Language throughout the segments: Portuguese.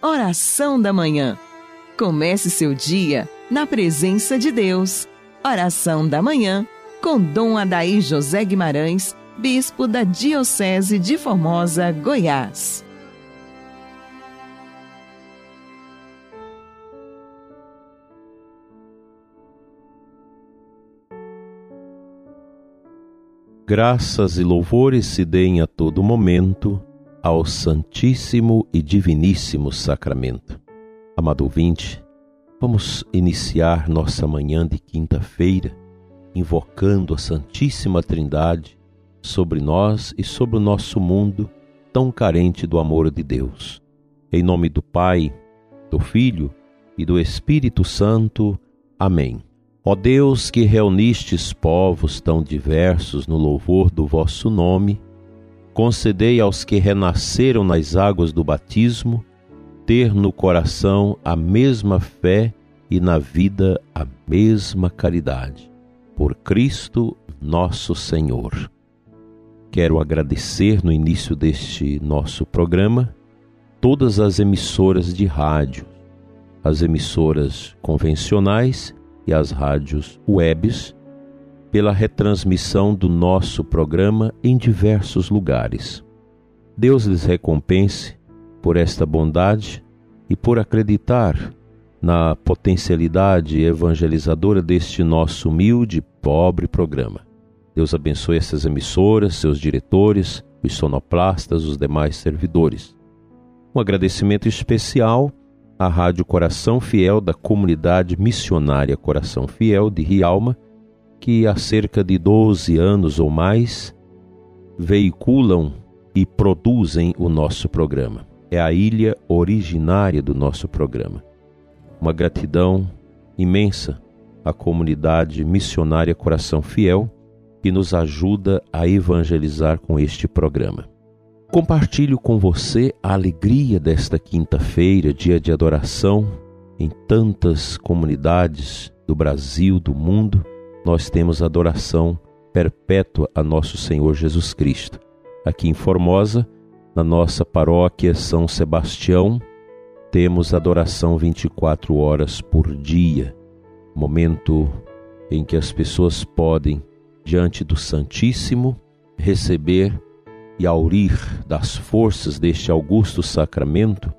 Oração da Manhã. Comece seu dia na presença de Deus. Oração da Manhã com Dom Adaí José Guimarães, Bispo da Diocese de Formosa, Goiás. Graças e louvores se deem a todo momento ao Santíssimo e Diviníssimo Sacramento. Amado ouvinte, vamos iniciar nossa manhã de quinta-feira invocando a Santíssima Trindade sobre nós e sobre o nosso mundo tão carente do amor de Deus. Em nome do Pai, do Filho e do Espírito Santo. Amém. Ó Deus que reunistes povos tão diversos no louvor do vosso nome, concedei aos que renasceram nas águas do batismo ter no coração a mesma fé e na vida a mesma caridade. Por Cristo nosso Senhor. Quero agradecer no início deste nosso programa todas as emissoras de rádio, as emissoras convencionais e as rádios webs pela retransmissão do nosso programa em diversos lugares. Deus lhes recompense por esta bondade e por acreditar na potencialidade evangelizadora deste nosso humilde, pobre programa. Deus abençoe essas emissoras, seus diretores, os sonoplastas, os demais servidores. Um agradecimento especial à Rádio Coração Fiel da comunidade missionária Coração Fiel de Rialma, que há cerca de 12 anos ou mais veiculam e produzem o nosso programa. É a ilha originária do nosso programa. Uma gratidão imensa à comunidade missionária Coração Fiel que nos ajuda a evangelizar com este programa. Compartilho com você a alegria desta quinta-feira, dia de adoração, em tantas comunidades do Brasil, do mundo nós temos adoração perpétua a nosso Senhor Jesus Cristo. Aqui em Formosa, na nossa paróquia São Sebastião, temos adoração 24 horas por dia, momento em que as pessoas podem, diante do Santíssimo, receber e aurir das forças deste augusto sacramento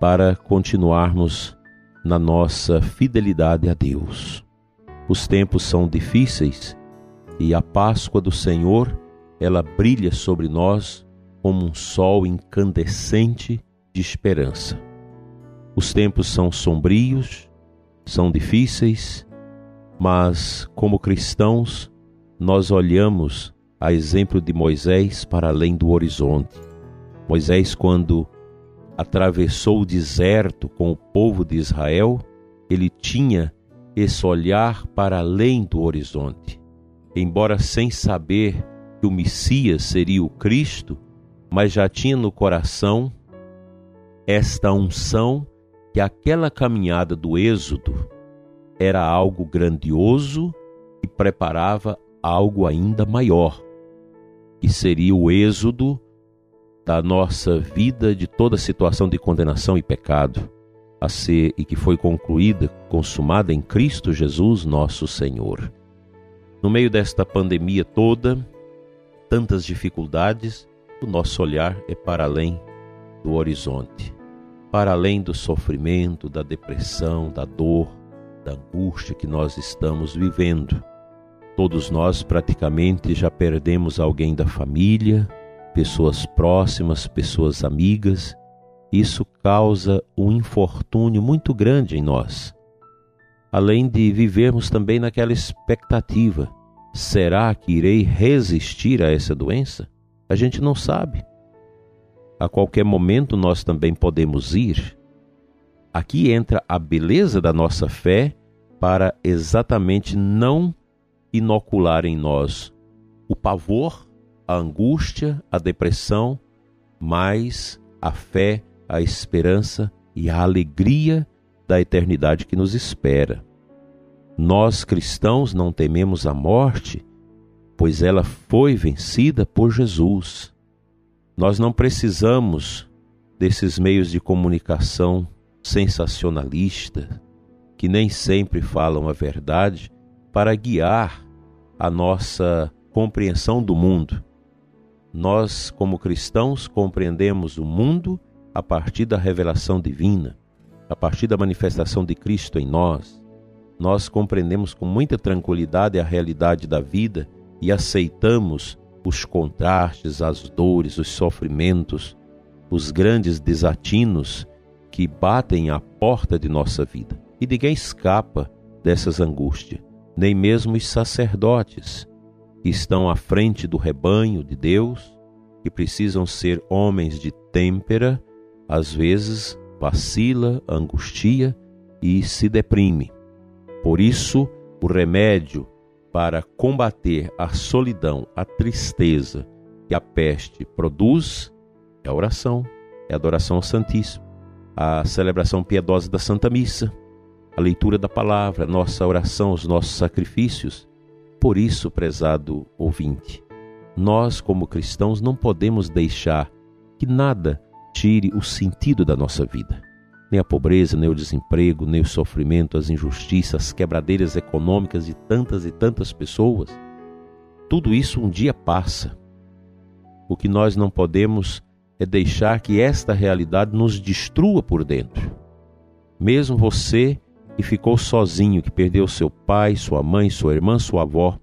para continuarmos na nossa fidelidade a Deus. Os tempos são difíceis e a Páscoa do Senhor, ela brilha sobre nós como um sol incandescente de esperança. Os tempos são sombrios, são difíceis, mas como cristãos, nós olhamos a exemplo de Moisés para além do horizonte. Moisés, quando atravessou o deserto com o povo de Israel, ele tinha esse olhar para além do horizonte. Embora sem saber que o Messias seria o Cristo, mas já tinha no coração esta unção que aquela caminhada do Êxodo era algo grandioso e preparava algo ainda maior, que seria o êxodo da nossa vida de toda situação de condenação e pecado a ser e que foi concluída, consumada em Cristo Jesus, nosso Senhor. No meio desta pandemia toda, tantas dificuldades, o nosso olhar é para além do horizonte, para além do sofrimento, da depressão, da dor, da angústia que nós estamos vivendo. Todos nós praticamente já perdemos alguém da família, pessoas próximas, pessoas amigas, isso causa um infortúnio muito grande em nós. Além de vivermos também naquela expectativa: será que irei resistir a essa doença? A gente não sabe. A qualquer momento nós também podemos ir. Aqui entra a beleza da nossa fé para exatamente não inocular em nós o pavor, a angústia, a depressão, mas a fé a esperança e a alegria da eternidade que nos espera. Nós cristãos não tememos a morte, pois ela foi vencida por Jesus. Nós não precisamos desses meios de comunicação sensacionalista, que nem sempre falam a verdade, para guiar a nossa compreensão do mundo. Nós, como cristãos, compreendemos o mundo a partir da revelação divina, a partir da manifestação de Cristo em nós. Nós compreendemos com muita tranquilidade a realidade da vida e aceitamos os contrastes, as dores, os sofrimentos, os grandes desatinos que batem à porta de nossa vida. E ninguém escapa dessas angústias, nem mesmo os sacerdotes que estão à frente do rebanho de Deus, que precisam ser homens de têmpera, às vezes vacila, angustia e se deprime. Por isso, o remédio para combater a solidão, a tristeza que a peste produz é a oração, é a adoração ao Santíssimo, a celebração piedosa da Santa Missa, a leitura da palavra, nossa oração, os nossos sacrifícios. Por isso, prezado ouvinte, nós, como cristãos, não podemos deixar que nada tire o sentido da nossa vida. Nem a pobreza, nem o desemprego, nem o sofrimento, as injustiças, as quebradeiras econômicas de tantas e tantas pessoas. Tudo isso um dia passa. O que nós não podemos é deixar que esta realidade nos destrua por dentro. Mesmo você que ficou sozinho, que perdeu seu pai, sua mãe, sua irmã, sua avó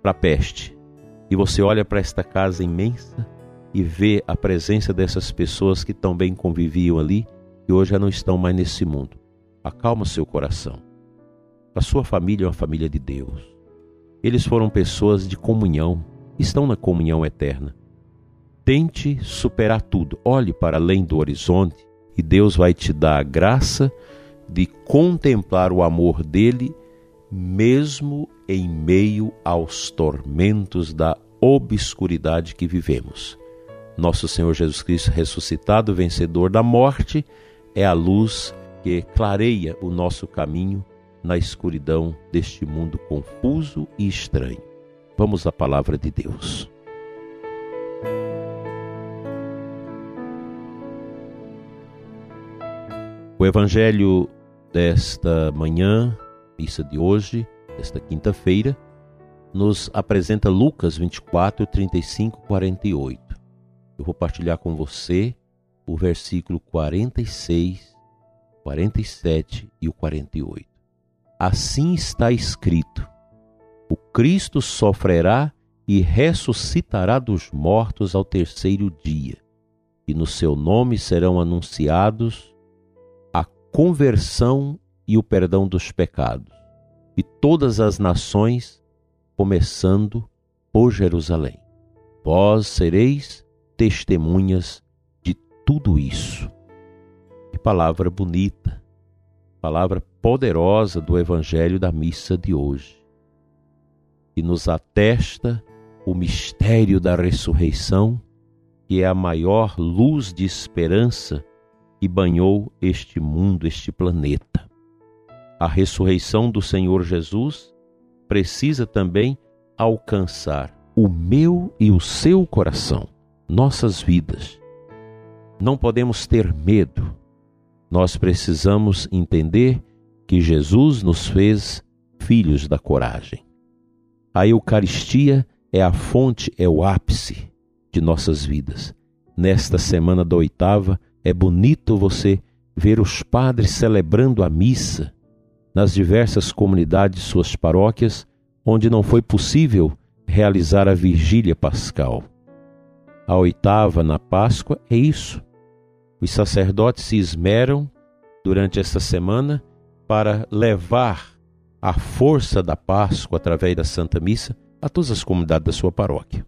para a peste, e você olha para esta casa imensa e vê a presença dessas pessoas que tão bem conviviam ali e hoje já não estão mais nesse mundo. Acalma seu coração. A sua família é uma família de Deus. Eles foram pessoas de comunhão, estão na comunhão eterna. Tente superar tudo. Olhe para além do horizonte e Deus vai te dar a graça de contemplar o amor dele, mesmo em meio aos tormentos da obscuridade que vivemos. Nosso Senhor Jesus Cristo, ressuscitado, vencedor da morte, é a luz que clareia o nosso caminho na escuridão deste mundo confuso e estranho. Vamos à palavra de Deus. O evangelho desta manhã, missa de hoje, desta quinta-feira, nos apresenta Lucas 24, 35, 48. Eu vou partilhar com você o versículo 46, 47 e o 48. Assim está escrito: O Cristo sofrerá e ressuscitará dos mortos ao terceiro dia, e no seu nome serão anunciados conversão e o perdão dos pecados, e todas as nações, começando por Jerusalém. Vós sereis testemunhas de tudo isso. Que palavra bonita, palavra poderosa do Evangelho da missa de hoje, que nos atesta o mistério da ressurreição, que é a maior luz de esperança e banhou este mundo, este planeta. A ressurreição do Senhor Jesus precisa também alcançar o meu e o seu coração, nossas vidas. Não podemos ter medo. Nós precisamos entender que Jesus nos fez filhos da coragem. A Eucaristia é a fonte, é o ápice de nossas vidas. Nesta semana da oitava, é bonito você ver os padres celebrando a missa nas diversas comunidades de suas paróquias onde não foi possível realizar a vigília pascal. A oitava na Páscoa é isso. Os sacerdotes se esmeram durante esta semana para levar a força da Páscoa através da Santa Missa a todas as comunidades da sua paróquia.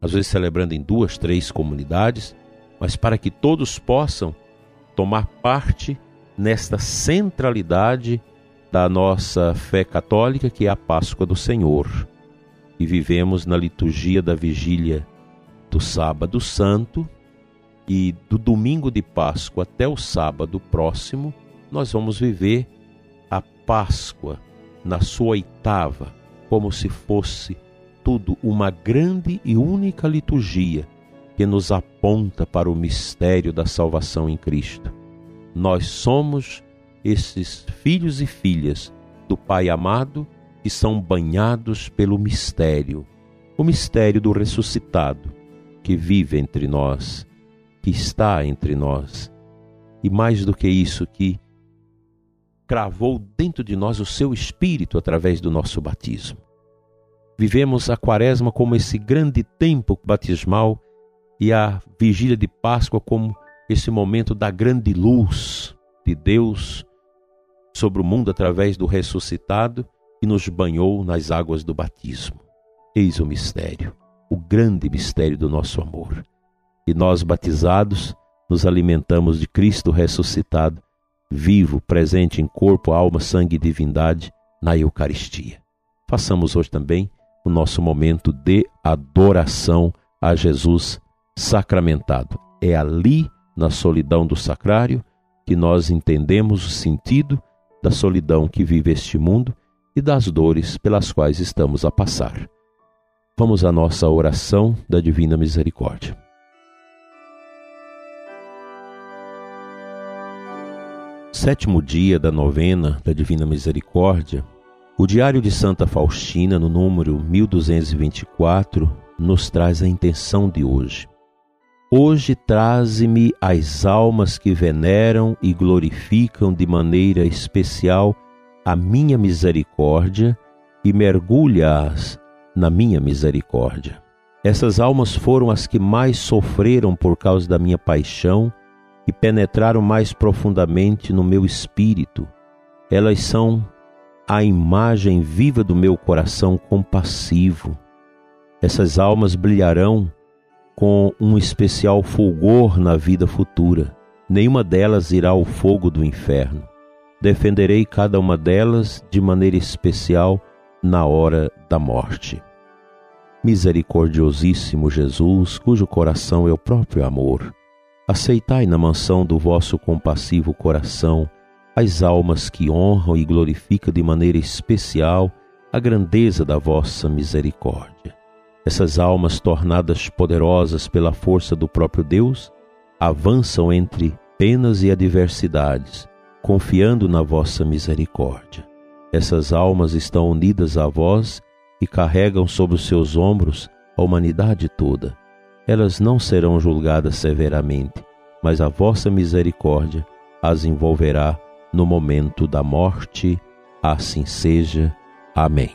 Às vezes celebrando em duas, três comunidades, mas para que todos possam tomar parte nesta centralidade da nossa fé católica, que é a Páscoa do Senhor. E vivemos na liturgia da vigília do Sábado Santo e do domingo de Páscoa até o sábado próximo, nós vamos viver a Páscoa na sua oitava, como se fosse tudo uma grande e única liturgia que nos aponta para o mistério da salvação em Cristo. Nós somos esses filhos e filhas do Pai amado que são banhados pelo mistério, o mistério do ressuscitado que vive entre nós, que está entre nós. E mais do que isso, que cravou dentro de nós o seu espírito através do nosso batismo. Vivemos a Quaresma como esse grande tempo batismal e a vigília de Páscoa como esse momento da grande luz de Deus sobre o mundo através do ressuscitado que nos banhou nas águas do batismo. Eis o mistério, o grande mistério do nosso amor. E nós, batizados, nos alimentamos de Cristo ressuscitado, vivo, presente em corpo, alma, sangue e divindade na Eucaristia. Façamos hoje também o nosso momento de adoração a Jesus sacramentado. É ali, na solidão do sacrário, que nós entendemos o sentido da solidão que vive este mundo e das dores pelas quais estamos a passar. Vamos à nossa oração da Divina Misericórdia. Sétimo dia da novena da Divina Misericórdia, o Diário de Santa Faustina, no número 1224, nos traz a intenção de hoje. Hoje traze-me as almas que veneram e glorificam de maneira especial a minha misericórdia e mergulha-as na minha misericórdia. Essas almas foram as que mais sofreram por causa da minha paixão e penetraram mais profundamente no meu espírito. Elas são a imagem viva do meu coração compassivo. Essas almas brilharão com um especial fulgor na vida futura. Nenhuma delas irá ao fogo do inferno. Defenderei cada uma delas de maneira especial na hora da morte. Misericordiosíssimo Jesus, cujo coração é o próprio amor, aceitai na mansão do vosso compassivo coração as almas que honram e glorificam de maneira especial a grandeza da vossa misericórdia. Essas almas, tornadas poderosas pela força do próprio Deus, avançam entre penas e adversidades, confiando na vossa misericórdia. Essas almas estão unidas a vós e carregam sobre os seus ombros a humanidade toda. Elas não serão julgadas severamente, mas a vossa misericórdia as envolverá no momento da morte. Assim seja. Amém.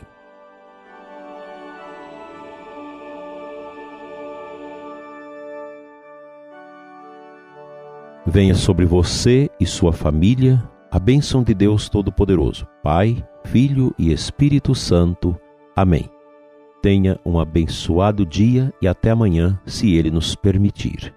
Venha sobre você e sua família a bênção de Deus Todo-Poderoso, Pai, Filho e Espírito Santo. Amém. Tenha um abençoado dia e até amanhã, se Ele nos permitir.